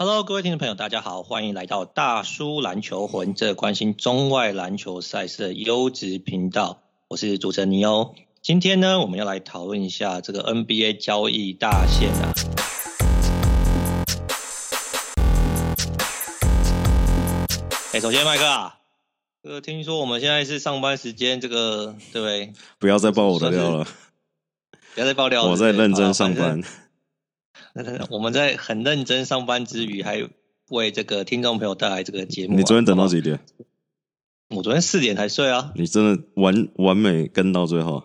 Hello，各位听众朋友，大家好，欢迎来到大叔篮球魂，这关心中外篮球赛事的优质频道。我是主持人尼欧。今天呢，我们要来讨论一下这个 NBA 交易大限啊。哎，首先麦克啊，这个听说我们现在是上班时间，这个对不对？不要再爆我的料了，不要再爆料了。我在认真上班。我们在很认真上班之余，还为这个听众朋友带来这个节目啊。你昨天等到几点？我昨天四点才睡啊。你真的完完美跟到最后？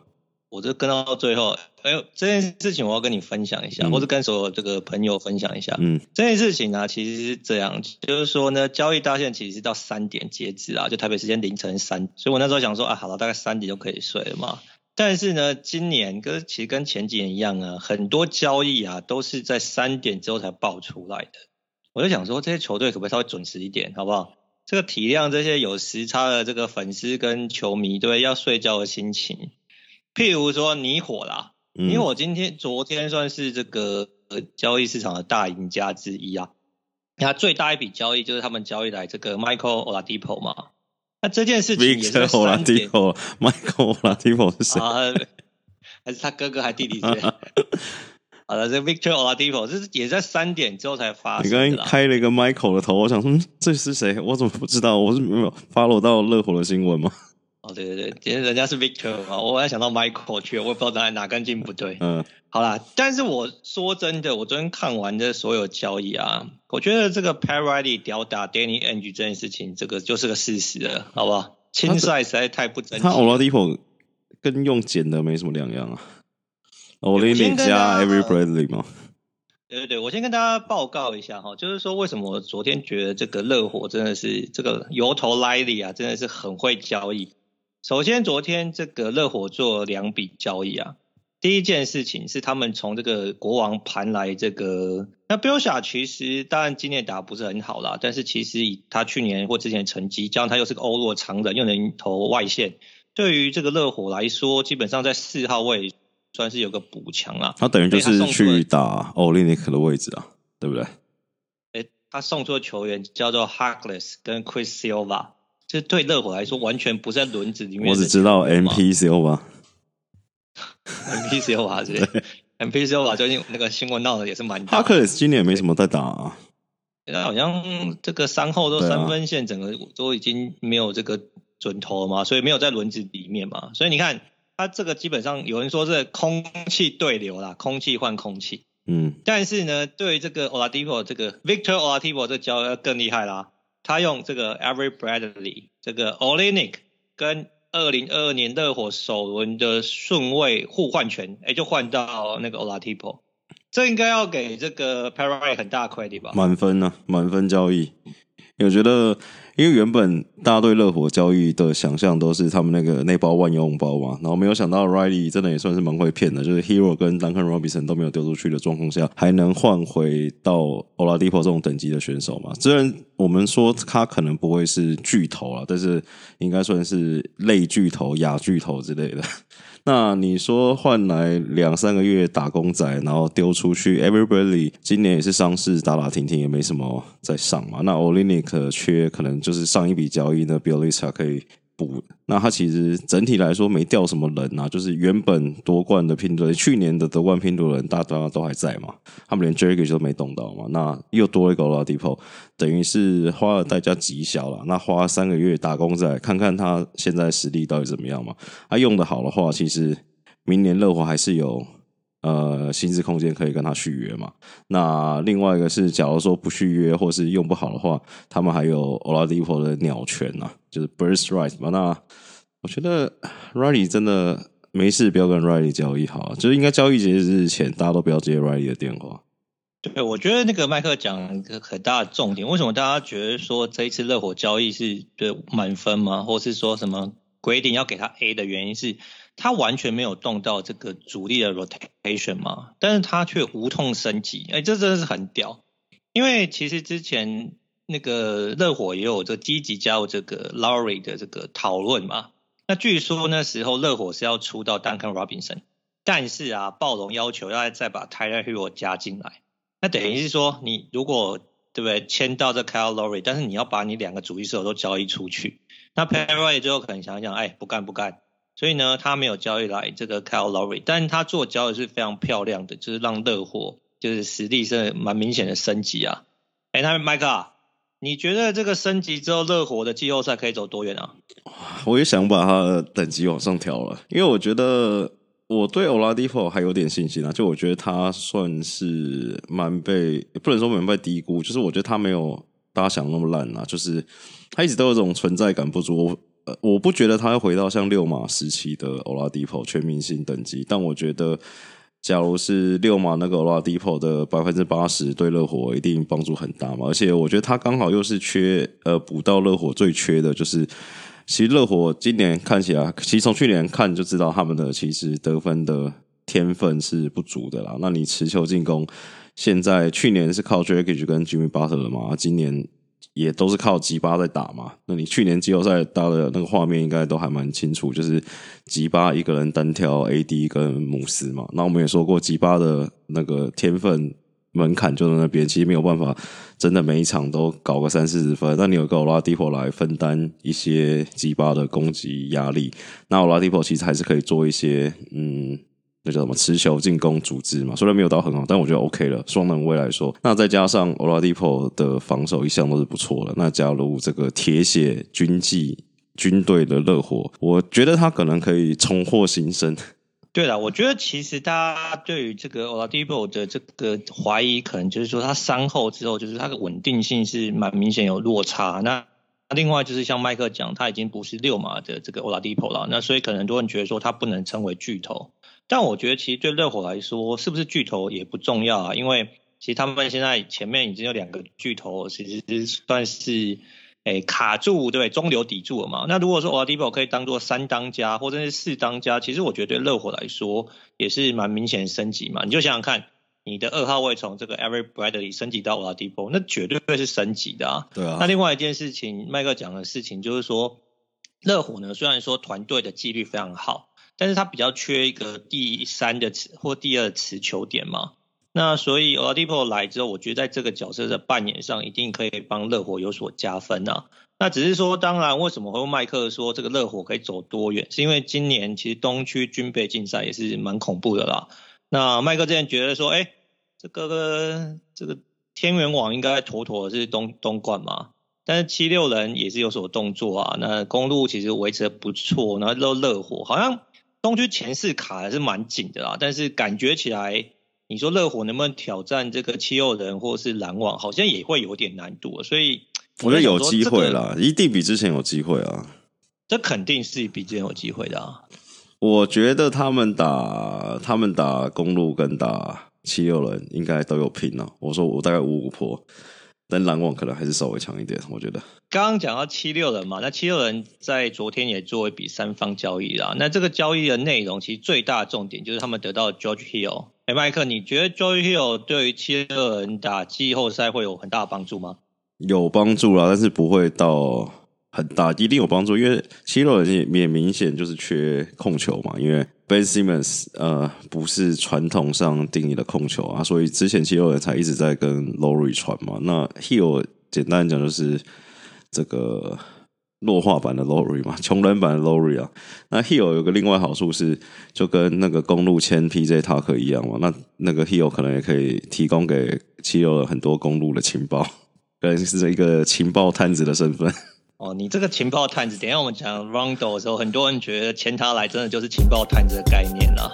我就跟到最后。哎呦，这件事情我要跟你分享一下，嗯、或者跟所有这个朋友分享一下。嗯，这件事情呢，其实是这样，就是说呢，交易大限其实是到三点截止啊，就台北时间凌晨三。所以我那时候想说啊，好了，大概三点就可以睡了嘛。但是呢，今年跟其实跟前几年一样啊，很多交易啊都是在三点之后才爆出来的。我就想说，这些球队可不可以稍微准时一点，好不好？这个体谅这些有时差的这个粉丝跟球迷，对，要睡觉的心情。譬如说，你火啦，你火今天、昨天算是这个交易市场的大赢家之一啊。那最大一笔交易就是他们交易来这个 Michael Oladipo 嘛。那这件事情也是三点。Michael Oladipo 是谁？啊，还是他哥哥还弟弟？好了，这 Victor Oladipo 这是也在三点之后才发生。你刚刚开了一个 Michael 的头，我想说这是谁？我怎么不知道？我是没有 follow 到热火的新闻吗？哦，对对对，今天人家是 Victor 嘛，我还想到 Michael 去，我也不知道哪哪根筋不对。嗯，好啦，但是我说真的，我昨天看完这所有交易啊，我觉得这个 Pat Riley 吊打 Danny Ainge 这件事情，这个就是个事实了，好不好？青赛实在太不争气。他 Oladipo 跟用剪的没什么两样啊。Olynyk 加 Every Bradley 吗？对对对，我先跟大家报告一下哈，就是说为什么我昨天觉得这个热火真的是这个由头 Riley 啊，真的是很会交易。首先，昨天这个热火做两笔交易啊。第一件事情是他们从这个国王盘来这个，那 b i l s h a 其实当然今年打不是很好啦，但是其实以他去年或之前成绩，加上他又是个欧陆长人，又能投外线，对于这个热火来说，基本上在四号位算是有个补强啊。他等于就是去打 Olynyk 的位置啊，对不对？诶，他送出的球员叫做 Harkless 跟 Chris Silva。这对热火来说完全不在轮子里面。我只知道 MPCO 吧，MPCO 吧，对，MPCO 吧，最近那个新闻闹的也是蛮大。哈克斯今年也没什么在打啊，现在好像这个三后都三分线整个都已经没有这个准头了嘛，所以没有在轮子里面嘛，所以你看他这个基本上有人说是空气对流啦，空气换空气，嗯，但是呢，对于这个 Oladipo 这个 Victor Oladipo 这交易要更厉害啦。他用这个 Every Bradley，这个 Olynyk 跟二零二二年热火首轮的顺位互换权，哎，就换到那个 Oladipo，这应该要给这个 paraly 很大块的吧？满分呢、啊，满分交易，我觉得。因为原本大家对热火交易的想象都是他们那个那包万用包嘛，然后没有想到 Riley 真的也算是蛮会骗的，就是 Hero 跟 Duncan Robinson 都没有丢出去的状况下，还能换回到 Oladipo 这种等级的选手嘛？虽然我们说他可能不会是巨头啊，但是应该算是类巨头、亚巨头之类的。那你说换来两三个月打工仔，然后丢出去 Everybody 今年也是上市打打停停，也没什么在上嘛。那 Olynyk 缺可能就是上一笔交易呢，Bilica 可以。那他其实整体来说没掉什么人啊，就是原本夺冠的拼图，去年的夺冠拼图人大家都还在嘛，他们连 Drake 都没动到嘛，那又多了一个 Oladipo，等于是花了代价极小了，那花三个月打工仔，看看他现在实力到底怎么样嘛，他用的好的话，其实明年热火还是有。呃，薪资空间可以跟他续约嘛？那另外一个是，假如说不续约或是用不好的话，他们还有 Oladipo 的鸟权呐、啊，就是 birthright 嘛。那我觉得 Riley 真的没事，不要跟 Riley 交易好、啊，就是应该交易截止日前，大家都不要接 Riley 的电话。对，我觉得那个麦克讲一个很大的重点，为什么大家觉得说这一次热火交易是对满分吗？或是说什么规定要给他 A 的原因是？他完全没有动到这个主力的 rotation 嘛，但是他却无痛升级，哎，这真的是很屌。因为其实之前那个热火也有这积极加入这个 Lowry 的这个讨论嘛。那据说那时候热火是要出到 Duncan Robinson，但是啊，暴龙要求要再把 Tyler Hero 加进来。那等于是说，你如果对不对？签到这 Kyle Lowry，但是你要把你两个主力射手都交易出去，那 Pat Riley 最后可能想想，哎，不干不干，所以呢，他没有交易来这个 Kyle Lowry，但是他做交易是非常漂亮的，就是让热火就是实力是蛮明显的升级啊。哎，那 Mike，你觉得这个升级之后，热火的季后赛可以走多远啊？我也想把他的等级往上调了，因为我觉得。我对 Oladipo 还有点信心啊，就我觉得他算是蛮被，不能说蛮被低估，就是我觉得他没有大家想那么烂啊，就是他一直都有种存在感不足。呃，我不觉得他会回到像六马时期的 Oladipo 全明星等级，但我觉得，假如是六马那个 Oladipo 的百分之八十，对热火一定帮助很大嘛。而且我觉得他刚好又是缺呃补到热火最缺的就是。其实热火今年看起来，其实从去年看就知道他们的其实得分的天分是不足的啦。那你持球进攻，现在去年是靠 Dragic 跟 Jimmy Butler 嘛，今年也都是靠吉巴在打嘛。那你去年季后赛打的那个画面应该都还蛮清楚，就是吉巴一个人单挑 AD 跟姆斯嘛。那我们也说过，吉巴的那个天分。门槛就在那边，其实没有办法，真的每一场都搞个三四十分。但你有个 Oladipo 来分担一些吉巴的攻击压力，那 Oladipo 其实还是可以做一些，嗯，那叫什么持球进攻组织嘛。虽然没有到很好，但我觉得 OK 了。双能卫来说，那再加上 Oladipo 的防守一向都是不错的。那加入这个铁血军纪军队的热火，我觉得他可能可以重获新生。对了，我觉得其实大家对于这个 Oladipo 的这个怀疑，可能就是说他伤后之后，就是他的稳定性是蛮明显有落差。那另外就是像麦克讲，他已经不是六马的这个 Oladipo 了，那所以可能很多人觉得说他不能称为巨头。但我觉得其实对热火来说，是不是巨头也不重要啊，因为其实他们现在前面已经有两个巨头，其实算是。哎，卡住对，中流砥柱了嘛？那如果说 Oladipo 可以当做三当家或者是四当家，其实我觉得对热火来说也是蛮明显升级嘛。你就想想看，你的二号位从这个 Every Bradley 升级到 Oladipo，那绝对会是升级的啊。对啊。那另外一件事情，麦克讲的事情就是说，热火呢虽然说团队的纪律非常好，但是他比较缺一个第三的持或第二持球点嘛。那所以 Oladipo 来之后，我觉得在这个角色的扮演上，一定可以帮热火有所加分啊。那只是说，当然为什么会麦克说这个热火可以走多远，是因为今年其实东区军备竞赛也是蛮恐怖的啦。那麦克之前觉得说，哎，这个这个天元网应该妥妥的是东东冠嘛，但是七六人也是有所动作啊。那公路其实维持的不错，然后热热火好像东区前四卡还是蛮紧的啦，但是感觉起来。你说热火能不能挑战这个七六人或是篮网，好像也会有点难度，所以我觉得有机会啦，一定比之前有机会啊。这肯定是比之前有机会的啊。我觉得他们打他们打公路跟打七六人应该都有拼了。我说我大概五五波。但篮网可能还是稍微强一点，我觉得。刚刚讲到七六人嘛，那七六人在昨天也做一笔三方交易啦。那这个交易的内容其实最大的重点就是他们得到 George Hill。哎，麦克，你觉得 George Hill 对于七六人打季后赛会有很大的帮助吗？有帮助啦，但是不会到很大，一定有帮助，因为七六人也也明显就是缺控球嘛，因为。Ben Simmons 呃，不是传统上定义的控球啊，所以之前七六人才一直在跟 Lowry 传嘛。那 Hill 简单讲就是这个弱化版的 Lowry 嘛，穷人版的 Lowry 啊。那 Hill 有个另外好处是，就跟那个公路签 PJ Tucker 一样嘛。那那个 Hill 可能也可以提供给七六人很多公路的情报，可能是一个情报探子的身份。哦，你这个情报探子，等下我们讲 Rondo 的时候，很多人觉得签他来真的就是情报探子的概念啦。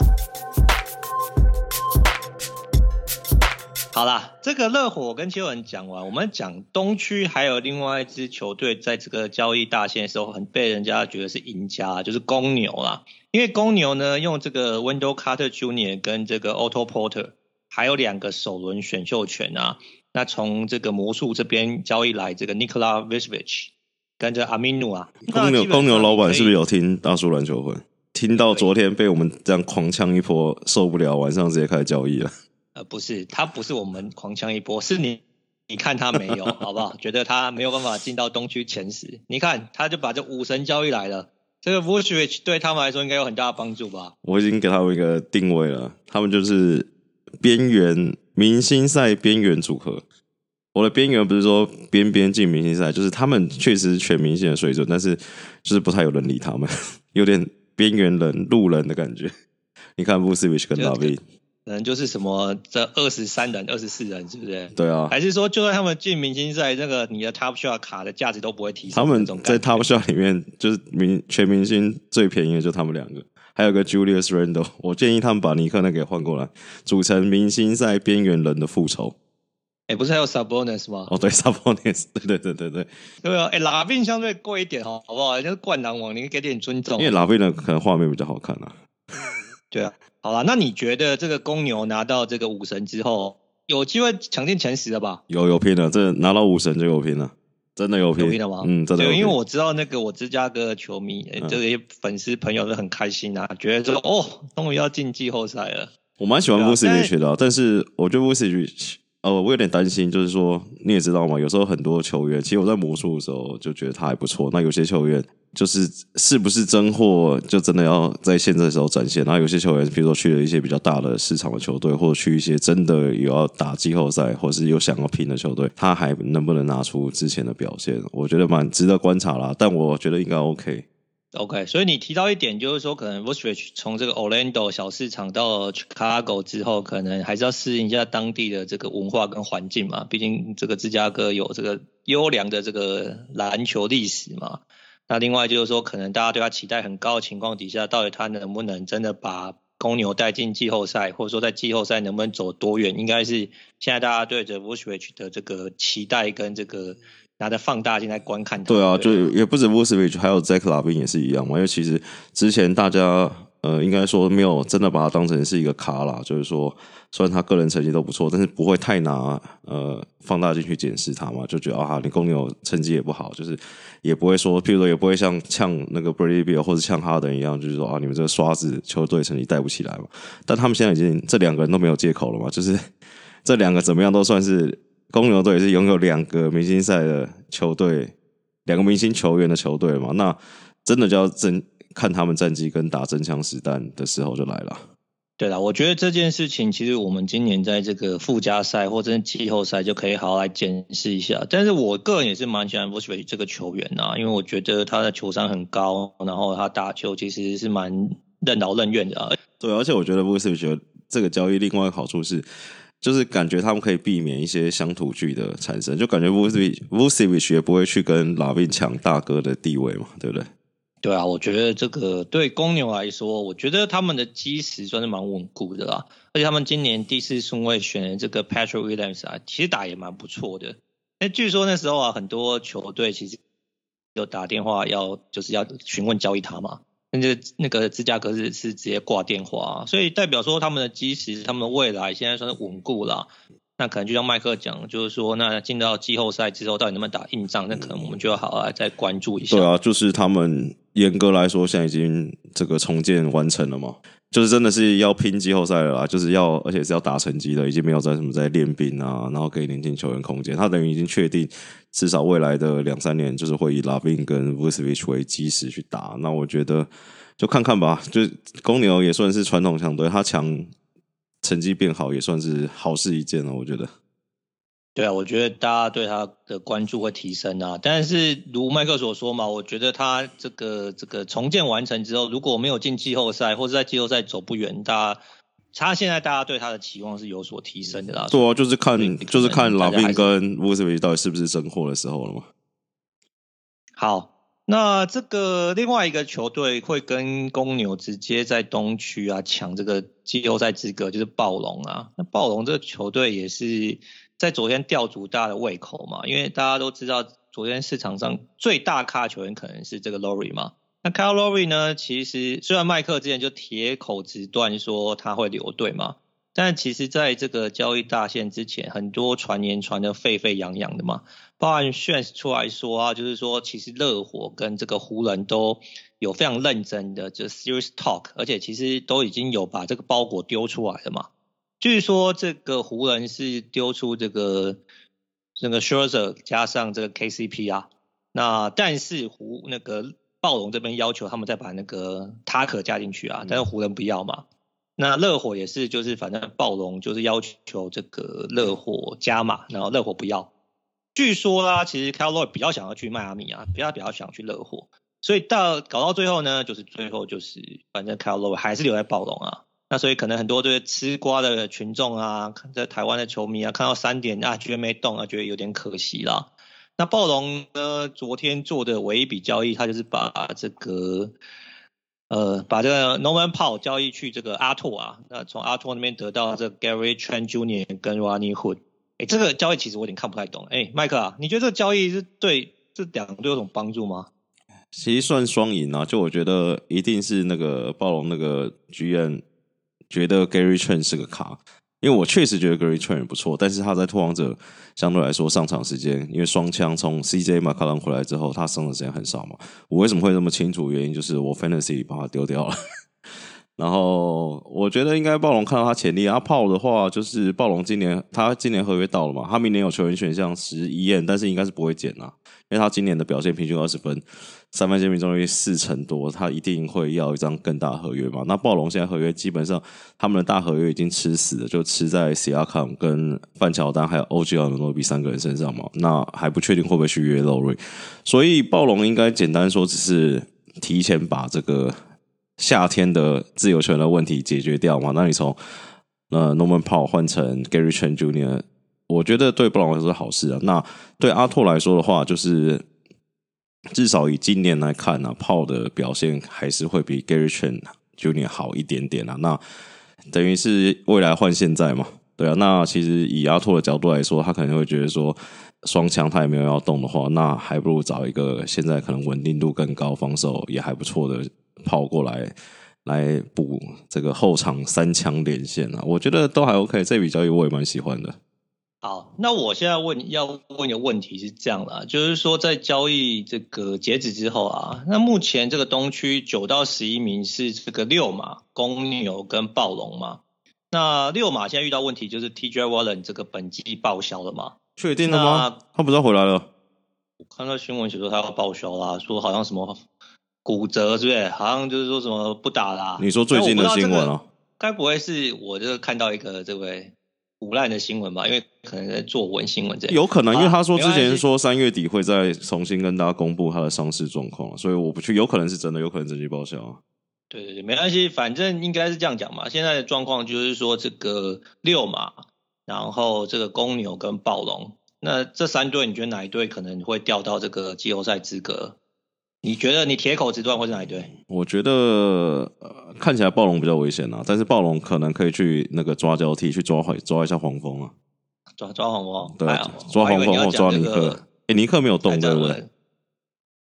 好啦，这个热火跟七六人讲完，我们讲东区还有另外一支球队，在这个交易大限的时候，很被人家觉得是赢家，就是公牛啦。因为公牛呢，用这个 Window Carter Junior 跟这个 Otto Porter，还有两个首轮选秀权啊，那从这个魔术这边交易来这个 Nikola Vucevic 跟着阿米努啊，公牛公牛老板是不是有听大叔篮球会？听到昨天被我们这样狂呛一波，受不了，晚上直接开始交易了。呃，不是，他不是我们狂呛一波，是你，你看他没有，好不好？觉得他没有办法进到东区前十，你看他就把这五神交易来了，这个 Vucevic 对他们来说应该有很大的帮助吧？我已经给他们一个定位了，他们就是边缘明星赛边缘组合。我的边缘不是说边边进明星赛，就是他们确实全明星的水准，但是就是不太有人理他们，有点边缘人、路人的感觉。你看 Vucevic 跟 LaVine 可能就是什么这二十三人、二十四人，是不是？对啊。还是说，就算他们进明星赛，这个你的 Top Shot 卡的价值都不会提升？他们在 Top Shot 里面，就是明全明星最便宜的就他们两个，还有个 Julius Randle。我建议他们把尼克那给换过来，组成明星赛边缘人的复仇。哎、欸，不是还有 Sabonis 吗？哦，对，Sabonis，对对对对对。对啊，哎、欸，拉宾相对贵一点哦，好不好？就是灌篮王，你给点尊重。因为拉宾的可能画面比较好看啊。对啊。好了，那你觉得这个公牛拿到这个五神之后，有机会抢进前十了吧？有有拼了，这拿到五神就有拼了，真的有拼，有拼了吗？嗯，真的有。因为我知道那个我芝加哥的球迷，嗯、这些粉丝朋友都很开心啊，觉得说哦，终于要进季后赛了。我蛮喜欢 Vucevic 的，但是我觉得 Vucevic 呃，我有点担心，就是说你也知道嘛，有时候很多球员，其实我在魔术的时候就觉得他还不错，那有些球员。就是是不是真货，就真的要在现在的时候展现。然后有些球员，比如说去了一些比较大的市场的球队，或者去一些真的有要打季后赛，或者是有想要拼的球队，他还能不能拿出之前的表现？我觉得蛮值得观察啦。但我觉得应该 OK。OK，所以你提到一点，就是说可能 Vucevic 从这个 Orlando 小市场到 Chicago 之后，可能还是要适应一下当地的这个文化跟环境嘛。毕竟这个芝加哥有这个优良的这个篮球历史嘛。那另外就是说，可能大家对他期待很高的情况底下，到底他能不能真的把公牛带进季后赛，或者说在季后赛能不能走多远，应该是现在大家对着 Vucevic 的这个期待跟这个拿着放大镜在观看他。对啊，对就也不止 Vucevic，还有 Zach LaVine 也是一样嘛。因为其实之前大家。呃，应该说没有真的把他当成是一个咖啦，就是说，虽然他个人成绩都不错，但是不会太拿呃放大镜去检视他嘛，就觉得啊，你公牛成绩也不好，就是也不会说，譬如说也不会像呛那个 Bradley Beal 或者呛哈登一样，就是说啊，你们这个刷子球队成绩带不起来嘛。但他们现在已经这两个人都没有借口了嘛，就是 这两个怎么样都算是公牛队是拥有两个明星赛的球队，两个明星球员的球队嘛，那真的就要真。看他们战绩跟打真枪实弹的时候就来了。对了，我觉得这件事情其实我们今年在这个附加赛或者是季后赛就可以好好来检视一下。但是我个人也是蛮喜欢 Vucevic 这个球员呐、啊，因为我觉得他的球商很高，然后他打球其实是蛮任劳任怨的、啊。对，而且我觉得 Vucevic 这个交易另外一个好处是，就是感觉他们可以避免一些乡土剧的产生，就感觉 Vucevic 也不会去跟 l a v i n 抢大哥的地位嘛，对不对？对啊，我觉得这个对公牛来说，我觉得他们的基石算是蛮稳固的啦。而且他们今年第四顺位选的这个 Patrick Williams 啊，其实打也蛮不错的。那据说那时候啊，很多球队其实有打电话要就是要询问交易他嘛，那就那个芝加哥是是直接挂电话，所以代表说他们的基石，他们的未来现在算是稳固了。那可能就像麦克讲，就是说，那进到季后赛之后，到底能不能打硬仗？那可能我们就要好好再关注一下。对啊，就是他们严格来说，现在已经这个重建完成了嘛，就是真的是要拼季后赛了啦，就是要而且是要打成绩的，已经没有在什么在练兵啊，然后给年轻球员空间。他等于已经确定，至少未来的两三年就是会以 Lavin 跟 Vucevic 为基石去打。那我觉得就看看吧，就公牛也算是传统强队，他强。成绩变好也算是好事一件了，我觉得。对啊，我觉得大家对他的关注会提升啊。但是如麦克所说嘛，我觉得他这个这个重建完成之后，如果没有进季后赛，或者在季后赛走不远，大家他现在大家对他的期望是有所提升的啦。对啊，就是看就是看 LaVine 跟 Vucevic 到底是不是真货的时候了嘛。好。那这个另外一个球队会跟公牛直接在东区啊抢这个季后赛资格，就是暴龙啊。那暴龙这个球队也是在昨天吊足大的胃口嘛，因为大家都知道昨天市场上最大咖球员可能是这个 Lowry 嘛。那 Kyle Lowry 呢，其实虽然麦克之前就铁口直断说他会留队嘛，但其实在这个交易大限之前，很多传言传得沸沸扬扬的嘛。包含 Shams 出来说啊，就是说其实热火跟这个湖人都有非常认真的就 serious talk，而且其实都已经有把这个包裹丢出来了嘛。据说这个湖人是丢出这个这个 Scherzer 加上这个 KCP 啊，那但是湖那个暴龙这边要求他们再把那个 Tucker 加进去啊，但是湖人不要嘛。那热火也是，就是反正暴龙就是要求这个热火加码，然后热火不要。据说啦，其实 Kyle Lowry 比较想要去迈阿密啊，比较比较想去热火，所以到搞到最后呢，就是最后就是反正 Kyle Lowry 还是留在暴龙啊。那所以可能很多这个吃瓜的群众啊，看在台湾的球迷啊，看到三点啊，觉得没动啊，觉得有点可惜啦。那暴龙呢，昨天做的唯一笔交易，他就是把这个呃，把这个 Norman Powell 交易去这个阿拓啊，那从阿拓那边得到这个 Gary Trent Jr. 跟 Rodney Hood。哎，这个交易其实我有点看不太懂。哎，麦克啊，你觉得这个交易是对这两队有什么帮助吗？其实算双赢啊，就我觉得一定是那个暴龙那个 GM。觉得 Gary Trent 是个卡，因为我确实觉得 Gary Trent 不错，但是他在拓荒者相对来说上场时间，因为双枪从 CJ 马卡伦回来之后，他上的时间很少嘛。我为什么会这么清楚？原因就是我 Fantasy 把他丢掉了。然后我觉得应该暴龙看到他潜力，阿炮的话就是暴龙今年他今年合约到了嘛，他明年有球员选项十一验，但是应该是不会减啊，因为他今年的表现平均二十分。三分线命中率四成多，他一定会要一张更大合约嘛？那暴龙现在合约基本上他们的大合约已经吃死了，就吃在 Siakam 跟范乔丹还有 OG 亚努诺比三个人身上嘛？那还不确定会不会去约 Lowry，所以暴龙应该简单说只是提前把这个夏天的自由球员的问题解决掉嘛？那你从呃 Norman Powell 换成 Gary Trent Jr.，我觉得对布朗来说是好事啊。那对阿拓来说的话，就是。至少以今年来看呢、啊，炮的表现还是会比 Gary Trent Jr. 好一点点啊。那等于是未来换现在嘛，对啊。那其实以阿拓的角度来说，他可能会觉得说，双枪他也没有要动的话，那还不如找一个现在可能稳定度更高、防守也还不错的炮过来，来补这个后场三枪连线啊。我觉得都还 OK，这笔交易我也蛮喜欢的。好，那我现在问要问一个问题是这样的，就是说在交易这个截止之后啊，那目前这个东区九到十一名是这个六马、公牛跟暴龙嘛？那六马现在遇到问题就是 TJ Warren 这个本季报销了嘛？确定了吗？他不是要回来了？我看到新闻写说他要报销啦，说好像什么骨折，是不是？好像就是说什么不打啦。你说最近的新闻啊？该不会是我就看到一个这位？腐烂的新闻吧，因为可能在做文新闻这样。有可能，因为他说之前说三月底会再重新跟大家公布他的伤势状况，所以我不去，有可能是真的，有可能真机报销。对对对，没关系，反正应该是这样讲嘛。现在的状况就是说，这个六马，然后这个公牛跟暴龙，那这三队，你觉得哪一队可能会掉到这个季后赛资格？你觉得你铁口直断会是哪一队？我觉得呃，看起来暴龙比较危险啊，但是暴龙可能可以去那个抓交替，去抓抓一下黄蜂啊，抓抓黄蜂，对，抓黄蜂或抓尼克。哎、欸，尼克没有动对不对？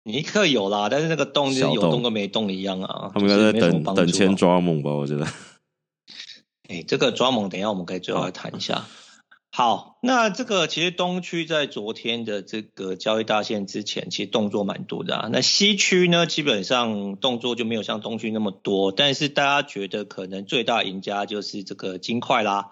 尼克有啦，但是那个动就是有动跟没动一样啊。他们应该在等等签抓猛吧？我觉得。哎、欸，这个抓猛，等一下我们可以最后来谈一下。好，那这个其实东区在昨天的这个交易大限之前，其实动作蛮多的啊。那西区呢，基本上动作就没有像东区那么多，但是大家觉得可能最大赢家就是这个金块啦。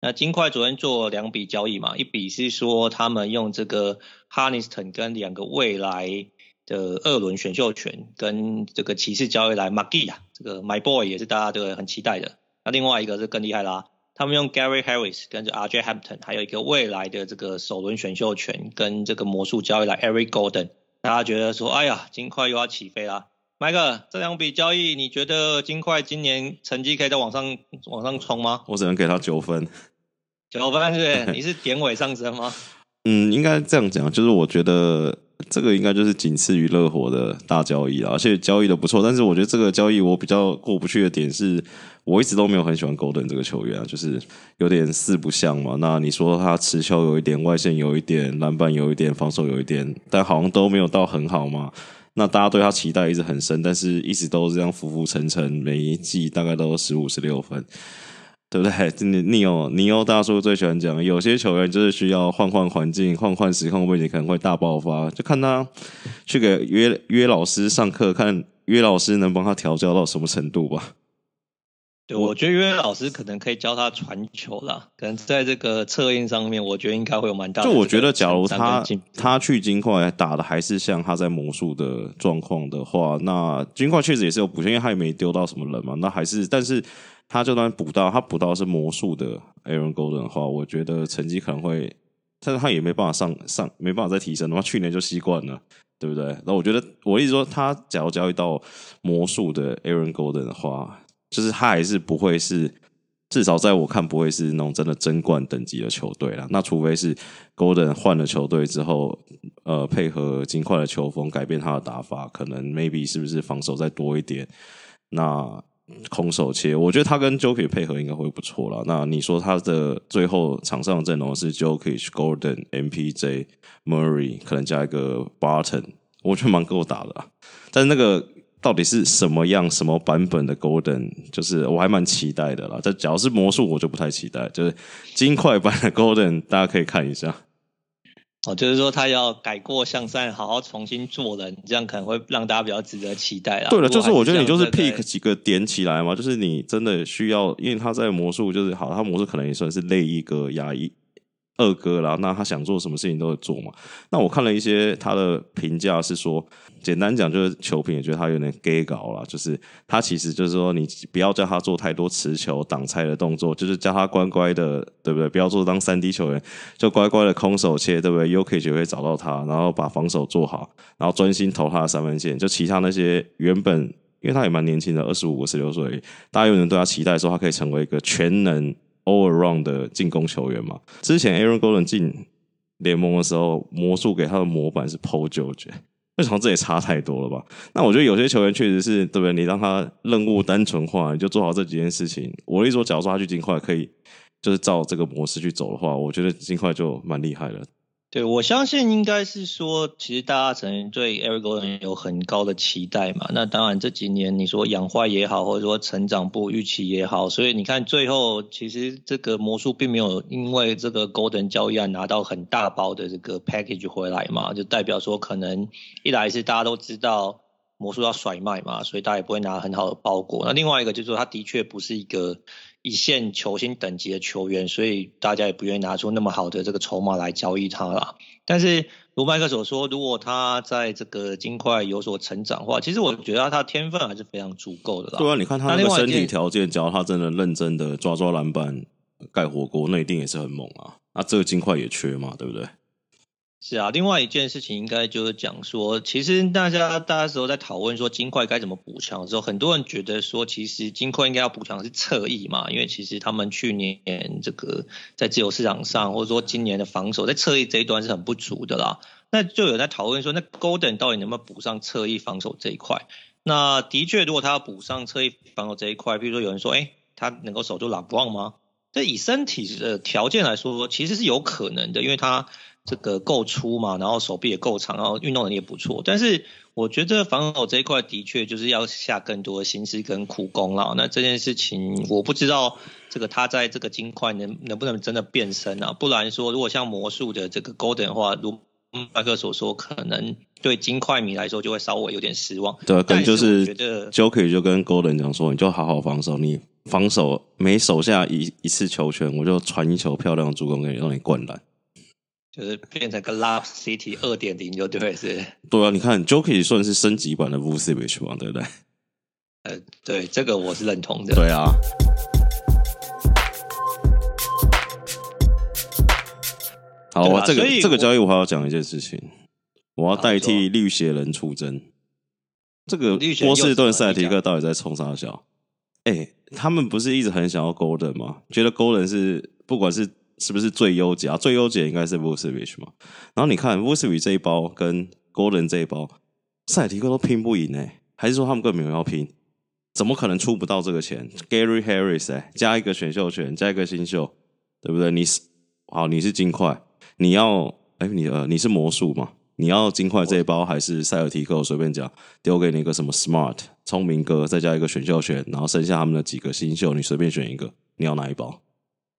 那金块昨天做两笔交易嘛，一笔是说他们用这个 Harniston 跟两个未来的二轮选秀权跟这个骑士交易来 McGee 啊，这个 My Boy 也是大家都很期待的。那另外一个是更厉害啦。他们用 Gary Harris 跟着 RJ Hampton，还有一个未来的这个首轮选秀权跟这个魔术交易来 Eric Golden，大家觉得说，哎呀，金块又要起飞啦。Mike，这两笔交易，你觉得金块今年成绩可以再往上往上冲吗？我只能给他九分，九分是不是？你是典尾上升吗？嗯，应该这样讲，就是我觉得。这个应该就是仅次于热火的大交易了，而且交易的不错。但是我觉得这个交易我比较过不去的点是，我一直都没有很喜欢 Gordon 这个球员啊，就是有点四不像嘛。那你说他持球有一点，外线有一点，篮板有一点，防守有一点，但好像都没有到很好嘛。那大家对他期待一直很深，但是一直都是这样浮浮沉沉，每一季大概都十五十六分。对不对？你你有你有大叔最喜欢讲，有些球员就是需要换换环境、换换时空背景，可能会大爆发。就看他去给约约老师上课，看约老师能帮他调教到什么程度吧。对，我觉得约老师可能可以教他传球啦，可能在这个策应上面，我觉得应该会有蛮大的。就我觉得，假如他他去金块打的还是像他在魔术的状况的话，那金块确实也是有补强，因为他也没丢到什么人嘛。那还是，但是。他就算补到，他补到是魔术的 Aaron Golden 的话，我觉得成绩可能会但是他也没办法上上，没办法再提升的话，去年就习惯了，对不对？那我觉得，我一直说，他假如交易到魔术的 Aaron Golden 的话，就是他还是不会是。至少在我看，不会是那种真的争冠等级的球队啦。那除非是 Golden 换了球队之后，呃，配合金块的球风改变他的打法，可能 maybe 是不是防守再多一点？那空手切，我觉得他跟 Jokic 配合应该会不错啦。那你说他的最后场上的阵容是 Jokic、Gordon、MPJ、Murray，可能加一个 Barton，我觉得蛮够打的。但那个。到底是什么样、什么版本的 Golden？就是我还蛮期待的啦。这只要是魔术，我就不太期待。就是金块版的 Golden，大家可以看一下。哦，就是说他要改过向善，好好重新做人，这样可能会让大家比较值得期待啊。对了，就是我觉得你就是 pick 几个点起来嘛，就是你真的需要，因为他在魔术就是好，他魔术可能也算是类一个压抑。二哥啦，那他想做什么事情都会做嘛。那我看了一些他的评价是说，简单讲就是球评也觉得他有点 gay 搞啦，就是他其实就是说你不要叫他做太多持球挡拆的动作，就是叫他乖乖的，对不对？不要做当三 D 球员，就乖乖的空手切，对不对？UK 就会找到他，然后把防守做好，然后专心投他的三分线。就其他那些原本，因为他也蛮年轻的，二十五、十六岁，大家有人对他期待说他可以成为一个全能。All around 的进攻球员嘛，之前 Aaron Gordon 进联盟的时候，魔术给他的模板是 Paul George，为什么这也差太多了吧？那我觉得有些球员确实是，对不对？你让他任务单纯化，你就做好这几件事情。我一说，假如说他去金块可以，就是照这个模式去走的话，我觉得金块就蛮厉害了。对，我相信应该是说，其实大家曾经对 Eric Gordon 有很高的期待嘛。那当然这几年你说养坏也好，或者说成长不预期也好，所以你看最后其实这个魔术并没有因为这个 Gordon 交易案拿到很大包的这个 package 回来嘛，就代表说可能一来是大家都知道魔术要甩卖嘛，所以大家也不会拿很好的包裹。那另外一个就是说，他的确不是一个。一线球星等级的球员，所以大家也不愿意拿出那么好的这个筹码来交易他啦。但是如麦克所说，如果他在这个金块有所成长的话，其实我觉得他天分还是非常足够的啦。对啊，你看他那个身体条件，只要他真的认真的抓抓篮板、盖火锅，那一定也是很猛啊。那这个金块也缺嘛，对不对？是啊，另外一件事情应该就是讲说，其实大家大家时候在讨论说金块该怎么补强的时候，很多人觉得说，其实金块应该要补强是侧翼嘛，因为其实他们去年这个在自由市场上，或者说今年的防守在侧翼这一端是很不足的啦。那就有在讨论说，那 Golden 到底能不能补上侧翼防守这一块？那的确，如果他要补上侧翼防守这一块，比如说有人说，哎，他能够守住 LeBron 吗？这以身体的条件来说，其实是有可能的，因为他。这个够粗嘛，然后手臂也够长，然后运动能力也不错。但是我觉得防守这一块的确就是要下更多的心思跟苦功了。那这件事情我不知道，这个他在这个金块能能不能真的变身啊？不然说如果像魔术的这个 Golden 的话，如麦克所说，可能对金块迷来说就会稍微有点失望。对，可能就是觉得 Joker 就跟 Golden 讲说，你就好好防守，你防守每手下一一次球权，我就传一球漂亮的助攻给你，让你灌篮。就是变成个 Love City 二点零，就对是。对啊，你看 Jokic 算是升级版的 Vucevic 嘛，对不对？呃，对，这个我是认同的。对啊。好，我这个这个交易我还要讲一件事情，我要代替绿鞋人出征。这个波士顿塞尔提克到底在冲啥小？哎、欸，他们不是一直很想要 Golden 吗？觉得 Golden 是不管是。是不是最优解啊？最优解应该是 Vucevic 嘛。然后你看 Vucevic 这一包跟 Golden 这一包，塞尔提克都拼不赢呢？还是说他们根本没有要拼？怎么可能出不到这个钱？Gary Harris 哎，加一个选秀权，加一个新秀，对不对？你是好，你是金块，你要哎，你呃，你是魔术嘛？你要金块这一包，还是塞尔提克？我随便讲，丢给你一个什么 Smart 聪明哥，再加一个选秀权，然后剩下他们的几个新秀，你随便选一个，你要哪一包？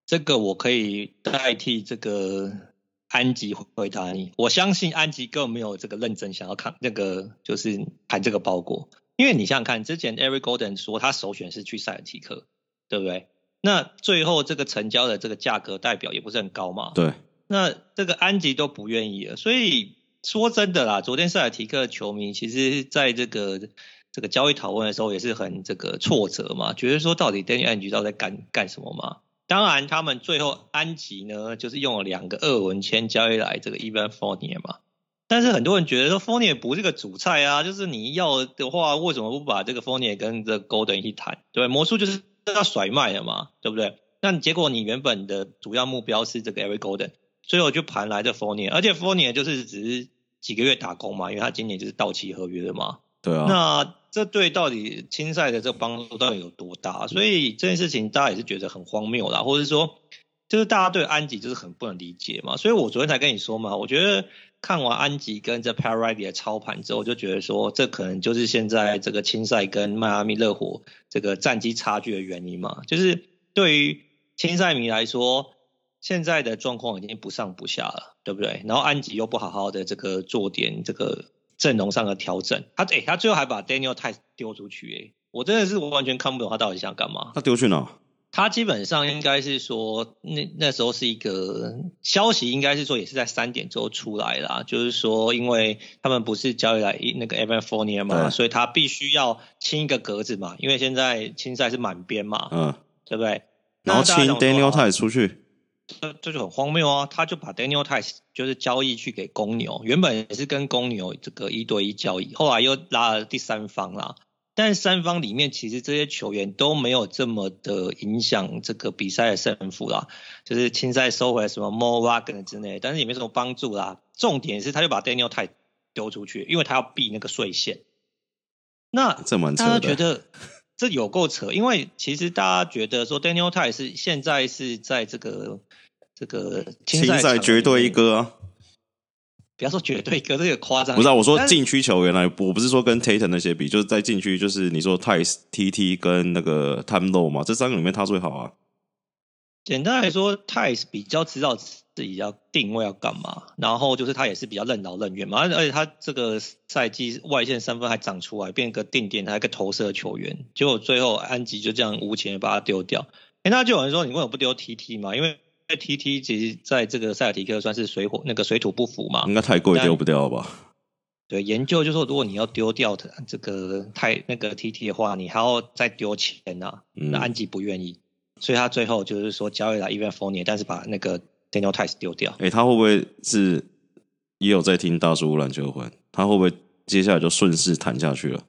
这个我可以代替这个安吉回答你。我相信安吉根本没有这个认真想要看那个，就是谈这个包裹。因为你想想看，之前 Eric Golden 说他首选是去塞尔提克，对不对？那最后这个成交的这个价格代表也不是很高嘛。对。那这个安吉都不愿意了，所以说真的啦，昨天塞尔提克的球迷其实在这个这个交易讨论的时候也是很这个挫折嘛，觉得说到底 Danny Ainge 到底在干干什么嘛？当然，他们最后安吉呢，就是用了两个二文签交易来这个 Evan Fournier 嘛。但是很多人觉得说 Fournier 不是个主菜啊，就是你要的话，为什么不把这个 Fournier 跟这 Golden 一起谈？对，魔术就是要甩卖的嘛，对不对？那结果你原本的主要目标是这个 Every Golden，最后就盘来这 Fournier，而且 Fournier 就是只是几个月打工嘛，因为他今年就是到期合约了嘛。对啊。那这对到底青赛的这帮助到底有多大？所以这件事情大家也是觉得很荒谬啦，或者说就是大家对安吉就是很不能理解嘛。所以我昨天才跟你说嘛，我觉得。看完安吉跟这 Pat Riley 的操盘之后，我就觉得说，这可能就是现在这个青赛跟迈阿密热火这个战绩差距的原因嘛。就是对于青赛迷来说，现在的状况已经不上不下了，对不对？然后安吉又不好好的这个做点这个阵容上的调整，他诶他最后还把 Daniel Theis 丢出去，诶我真的是完全看不懂他到底想干嘛。他丢去哪？他基本上应该是说，那那时候是一个消息，应该是说也是在三点之后出来啦。就是说，因为他们不是交易来那个 Evan Fournier 嘛，所以他必须要清一个格子嘛，因为现在青赛是满编嘛，嗯，对不对？然后清 Daniel Theis 出去，这这就很荒谬啊！他就把 Daniel Theis 就是交易去给公牛，原本也是跟公牛这个一对一交易，后来又拉了第三方啦。但三方里面其实这些球员都没有这么的影响这个比赛的胜负啦，就是青赛收回来什么 Mo Wagner 之类，但是也没什么帮助啦。重点是他就把 Daniel Theis 丢出去，因为他要避那个税线。那这蛮扯的。这有够扯，因为其实大家觉得说 Daniel Theis 是现在是在这个这个青赛绝对一哥啊。不要说绝对，哥，这个夸张。不是啊，我说禁区球员来，我不是说跟 Tatum 那些比，就是在禁区，就是你说 Theis、TT 跟那个 Time Lord 嘛，这三个里面他最好啊。简单来说，Theis 比较知道自己要定位要干嘛，然后就是他也是比较任劳任怨嘛，而且他这个赛季外线三分还长出来，变个定点，还一个投射球员，结果最后安吉就这样无情的把他丢掉。哎，那就有人说，你为什么不丢 TT 嘛？因为 T T 其实在这个塞尔提克算是水火那个水土不服嘛，应该太贵丢不掉吧？对，研究就是说，如果你要丢掉的这个太那个 T T 的话，你还要再丢钱呐、那安吉不愿意，所以他最后就是说交易来 Evan Fournier，但是把那个 Daniel Theis 丢掉。哎、欸，他会不会是也有在听大叔篮球会？他会不会接下来就顺势谈下去了？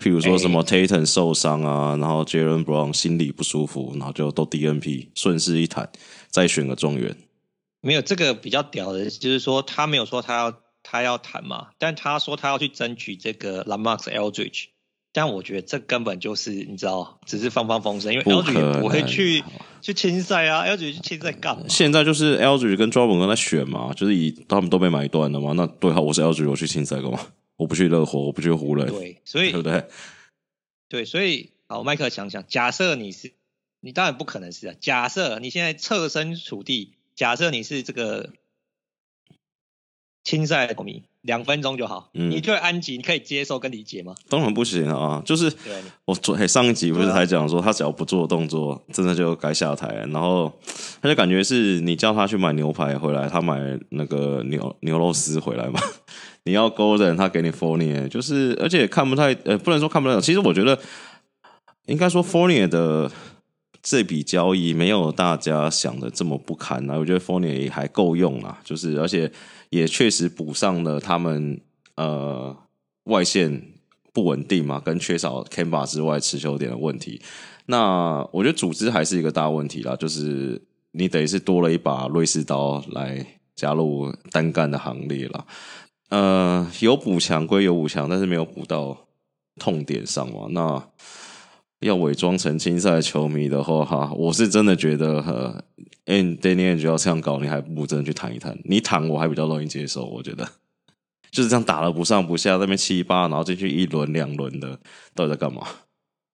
譬如说什么 Tatum 受伤啊，欸、然后 Jaylen Brown 心里不舒服，然后就都 DNP，顺势一谈，再选个状元。没有这个比较屌的，就是说他没有说他要他要谈嘛，但他说他要去争取这个 LaMarcus Aldridge，但我觉得这根本就是你知道，只是放放风声，因为 Aldridge 不会去去青赛啊，Aldridge 去青赛干嘛？现在就是 Aldridge 跟 Drummond 在选嘛，就是以他们都被买断了嘛，那对，好，我是 Aldridge，我去青赛干嘛？我不去热火，我不去湖人，对，所以 对不对？对，所以好，麦克想想，假设你是，你当然不可能是啊。假设你现在侧身处地，假设你是这个青赛的球迷，两分钟就好。嗯，你对安吉，你可以接受跟理解吗？当然不行啊，就是我昨上一集不是还讲说，他只要不做动作，真的就该下台。然后他就感觉是你叫他去买牛排回来，他买那个牛牛肉丝回来嘛。你要 Gordon，他给你 Fournier，就是而且看不太呃，不能说看不太懂。其实我觉得应该说 Fournier 的这笔交易没有大家想的这么不堪啊。我觉得 Fournier 也还够用啊，就是而且也确实补上了他们呃外线不稳定嘛，跟缺少 Kemba 之外持球点的问题。那我觉得组织还是一个大问题啦，就是你等于是多了一把瑞士刀来加入单干的行列了。呃，有补强归有补强，但是没有补到痛点上嘛。那要伪装成青赛球迷的话，哈，我是真的觉得，呃，N Danny Ainge 要这样搞，你还不如真的去谈一谈。你谈我还比较容易接受，我觉得就是这样打了不上不下，那边七八，然后进去一轮两轮的，到底在干嘛？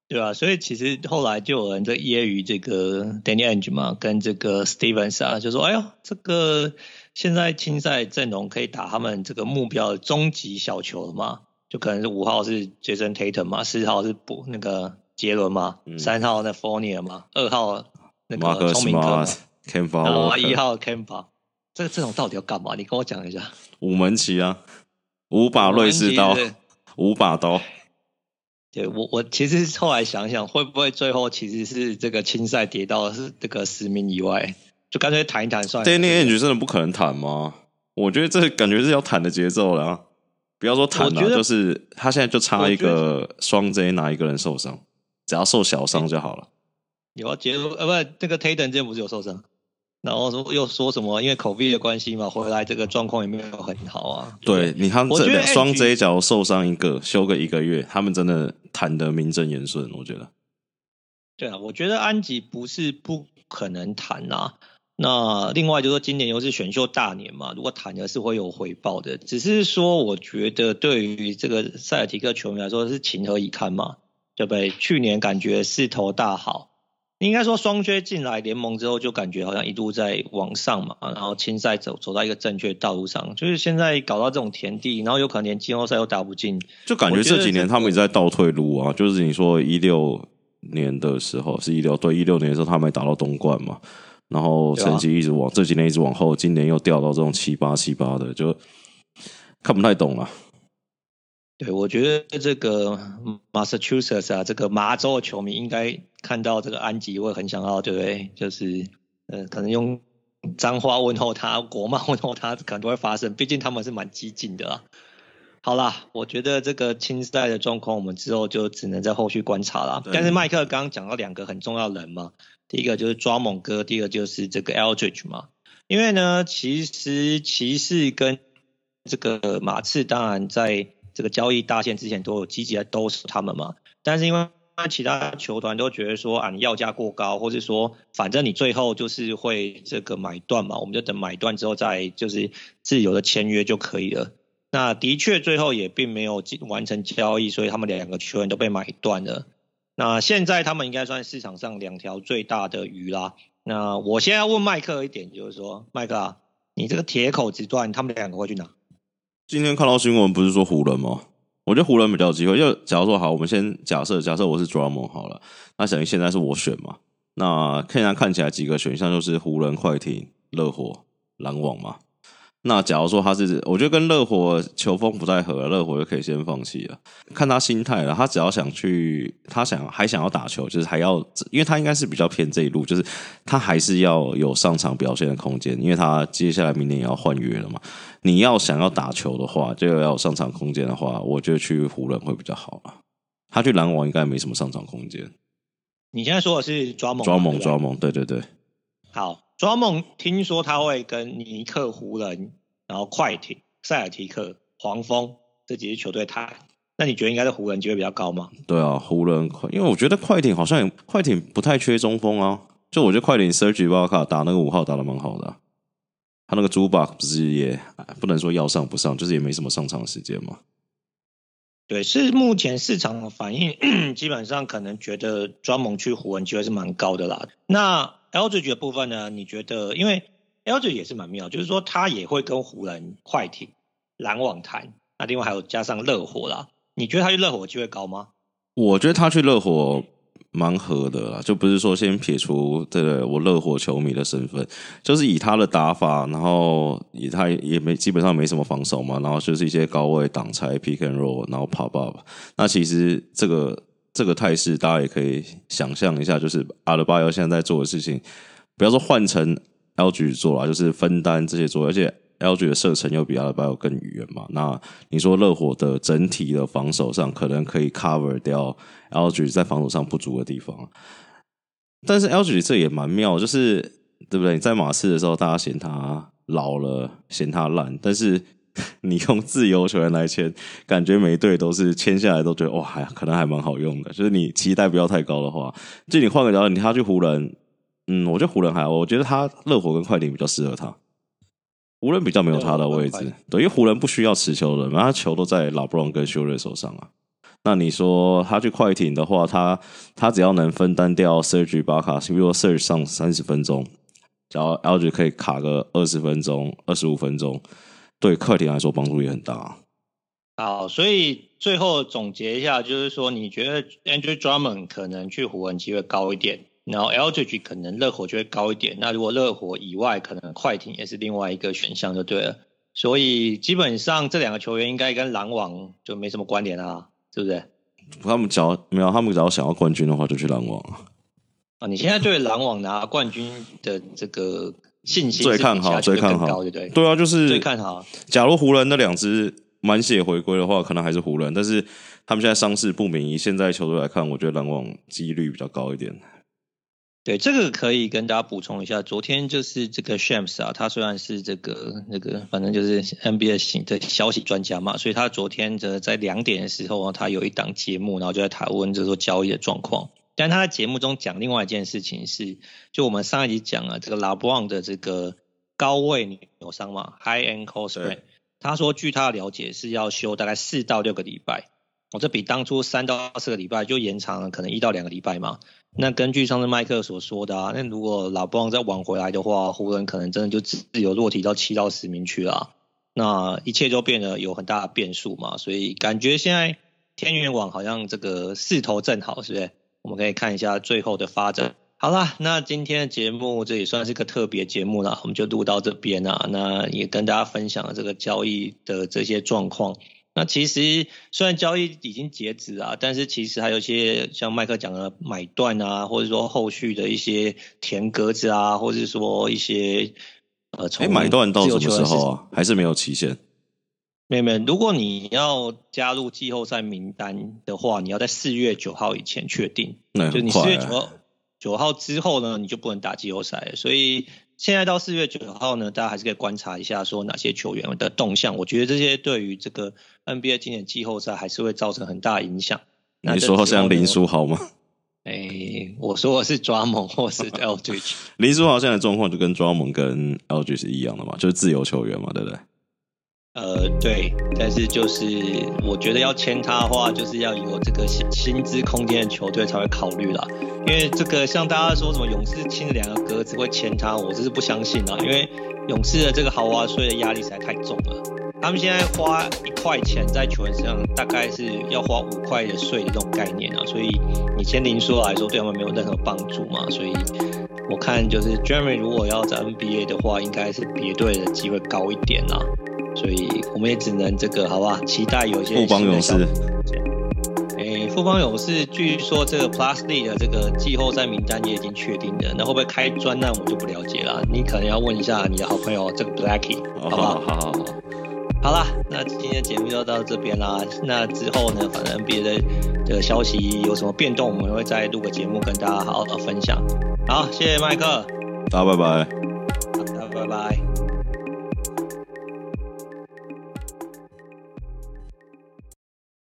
对啊，所以其实后来就有人在揶揄这个 Danny Ainge 嘛，跟这个 Stevens 啊，就说：“哎呦，这个。”现在青赛阵容可以打他们这个目标的终极小球了吗？就可能是五号是 Jason Tatum 嘛，四号是补那个杰伦嘛，三、嗯、号那 Fournier 嘛，二号那个聪明哥嘛后一号 Kemba，这个阵容到底要干嘛？你跟我讲一下。五门旗啊，五把瑞士刀，五把刀。对我我其实后来想想，会不会最后其实是这个青赛跌到是这个十名以外，就干脆谈一谈算了。Danny Ainge 真的不可能谈吗？我觉得这感觉是要谈的节奏了啊。不要说谈了，就是他现在就差一个双 J 哪一个人受伤，只要受小伤就好了。有啊，结束呃，不，那个 Tatum 今天不是有受伤，然后说又说什么因为 COVID 的关系嘛，回来这个状况也没有很好啊。对，你看这两双 J 假如受伤一个，休个一个月，他们真的谈得名正言顺，我觉得。对啊，我觉得安吉不是不可能谈啊。那另外就是说，今年又是选秀大年嘛，如果谈的是会有回报的。只是说，我觉得对于这个塞尔提克球迷来说是情何以堪嘛，对不对？去年感觉势头大好，应该说双靴进来联盟之后，就感觉好像一度在往上嘛，然后青赛走走到一个正确道路上，就是现在搞到这种田地，然后有可能连季后赛都打不进，就感觉这几年他们一直在倒退路啊。就是你说一六年的时候是一六对一六年的时候，他们没打到东冠嘛。然后成绩一直往、啊、这几年一直往后，今年又掉到这种七八七八的，就看不太懂了。对，我觉得这个 Massachusetts 啊，这个麻州的球迷应该看到这个安吉会很想要，对不对？就是呃，可能用脏话问候他，国骂问候他，可能都会发生。毕竟他们是蛮激进的啊。好啦，我觉得这个青赛的状况，我们之后就只能在后续观察啦。但是麦克刚刚讲到两个很重要的人嘛。第一个就是抓猛哥，第二个就是这个 Eldridge 嘛。因为呢，其实骑士跟这个马刺，当然在这个交易大限之前都有积极的兜售他们嘛。但是因为其他球团都觉得说啊，你要价过高，或是说反正你最后就是会这个买断嘛，我们就等买断之后再就是自由的签约就可以了。那的确最后也并没有完成交易，所以他们两个球员都被买断了。那现在他们应该算市场上两条最大的鱼啦。那我现在要问麦克一点，就是说，麦克啊，你这个铁口直断，他们两个会去哪？今天看到新闻不是说湖人吗？我觉得湖人比较有机会。就假如说好，我们先假设，假设我是 Drummon 好了，那等于现在是我选嘛。那现在看起来几个选项就是湖人、快艇、热火、篮网嘛。那假如说他是，我觉得跟热火球风不太合，热火就可以先放弃了。看他心态了，他只要想去，他想还想要打球，就是还要，因为他应该是比较偏这一路，就是他还是要有上场表现的空间，因为他接下来明年也要换约了嘛。你要想要打球的话，就要有上场空间的话，我觉得去湖人会比较好了。他去篮网应该没什么上场空间。你现在说的是抓猛，抓猛，抓猛，对对对。好。抓梦听说他会跟尼克、湖人，然后快艇、塞尔提克、黄蜂这几支球队谈。那你觉得应该是湖人机会比较高吗？对啊，湖人快，因为我觉得快艇好像也快艇不太缺中锋啊。就我觉得快艇 Serge Ibaka 打那个五号打的蛮好的啊。他那个 Zubac 不是也不能说要上不上，就是也没什么上场时间嘛。对，是目前市场的反应，基本上可能觉得专门去湖人机会是蛮高的啦。那 Aldridge 的部分呢？你觉得？因为 LG 也是蛮妙，就是说他也会跟湖人、快艇、篮网谈。那另外还有加上热火啦。你觉得他去热火机会高吗？我觉得他去热火蛮合的啦，就不是说先撇除这个我热火球迷的身份，就是以他的打法，然后以他也没基本上没什么防守嘛，然后就是一些高位挡拆、pick and roll，然后 pop up。那其实这个。这个态势，大家也可以想象一下，就是阿德巴约现在在做的事情，不要说换成 Aldridge 做了，就是分担这些做，而且 LG 的射程又比阿德巴约更远嘛。那你说热火的整体的防守上，可能可以 cover 掉 LG 在防守上不足的地方，但是 LG 这也蛮妙，就是对不对？你在马刺的时候，大家嫌他老了，嫌他烂，但是。你用自由球员来签，感觉每队都是签下来都觉得哇，还可能还蛮好用的。就是你期待不要太高的话，就你换个角度，你他去湖人，嗯，我觉得湖人还好，我觉得他热火跟快艇比较适合他。湖人比较没有他的位置，对，因为湖人不需要持球的人，他球都在老布朗跟休瑞手上啊。那你说他去快艇的话，他他只要能分担掉 Serge Ibaka，比如说 Serge 上三十分钟，然后 Aldridge 可以卡个二十分钟、二十五分钟。对快艇来说帮助也很大。好，所以最后总结一下，就是说你觉得 Andrew Drummond 可能去湖人机会高一点，然后 Aldridge 可能热火就会高一点。那如果热火以外，可能快艇也是另外一个选项就对了。所以基本上这两个球员应该跟篮网就没什么关联啊，是不是？他们只要没有，他们只要想要冠军的话，就去篮网啊。你现在对篮网拿冠军的这个信心最看好，最看好，对对？对啊，就是最看好。假如湖人那两支满血回归的话，可能还是湖人，但是他们现在伤势不明，以现在球队来看，我觉得篮网几率比较高一点。对，这个可以跟大家补充一下。昨天就是这个 Shams 啊，他虽然是这个那个，反正就是 NBA 型的消息专家嘛，所以他昨天的在两点的时候，他有一档节目，然后就在讨论就是说交易的状况。但他在节目中讲另外一件事情是，就我们上一集讲了这个 LeBron 的这个高位扭伤嘛，High ankle sprain，他说据他的了解是要休大概四到六个礼拜。我、哦、这比当初三到四个礼拜就延长了，可能一到两个礼拜嘛。那根据上次麦克所说的啊，那如果老布朗再晚回来的话，湖人可能真的就自由落体到七到十名去了。那一切都变得有很大的变数嘛，所以感觉现在天元网好像这个势头正好，是不是？我们可以看一下最后的发展。好啦，那今天的节目这也算是个特别节目了，我们就录到这边啊。那也跟大家分享了这个交易的这些状况。那其实虽然交易已经截止啊，但是其实还有一些像麦克讲的买断啊，或者说后续的一些填格子啊，或者说一些呃，从买断到什么时候啊？还是没有期限？没有没有，如果你要加入季后赛名单的话，你要在四月九号以前确定，那就你四月九号九号之后呢，你就不能打季后赛，所以。现在到四月九号呢，大家还是可以观察一下，说哪些球员的动向。我觉得这些对于这个 NBA 今年季后赛还是会造成很大影响。你说像林书豪吗？哎、欸，我说的是抓猛或是 Aldridge。林书豪现在的状况就跟抓猛跟 Aldridge 是一样的嘛，就是自由球员嘛，对不对？呃，对，但是就是我觉得要签他的话，就是要有这个薪薪资空间的球队才会考虑啦。因为这个像大家说什么勇士签了两个格子会签他，我这是不相信啊。因为勇士的这个豪华税的压力实在太重了，他们现在花一块钱在球员身上，大概是要花五块的税的这种概念啊。所以你签林书来说，对他们没有任何帮助嘛。所以我看就是 Jeremy 如果要在 NBA 的话，应该是别队的机会高一点啦。所以我们也只能这个，好不好？期待有一些。富邦勇士。诶，富邦勇士，据说这个 Plus League 的这个季后赛名单也已经确定了，那会不会开专案，我就不了解了。你可能要问一下你的好朋友这个 Blacky，好不好？好好好。好了，那今天的节目就到这边啦。那之后呢，反正别的的消息有什么变动，我们会再录个节目跟大家好好的分享。好，谢谢麦克。大家拜拜。大家拜拜。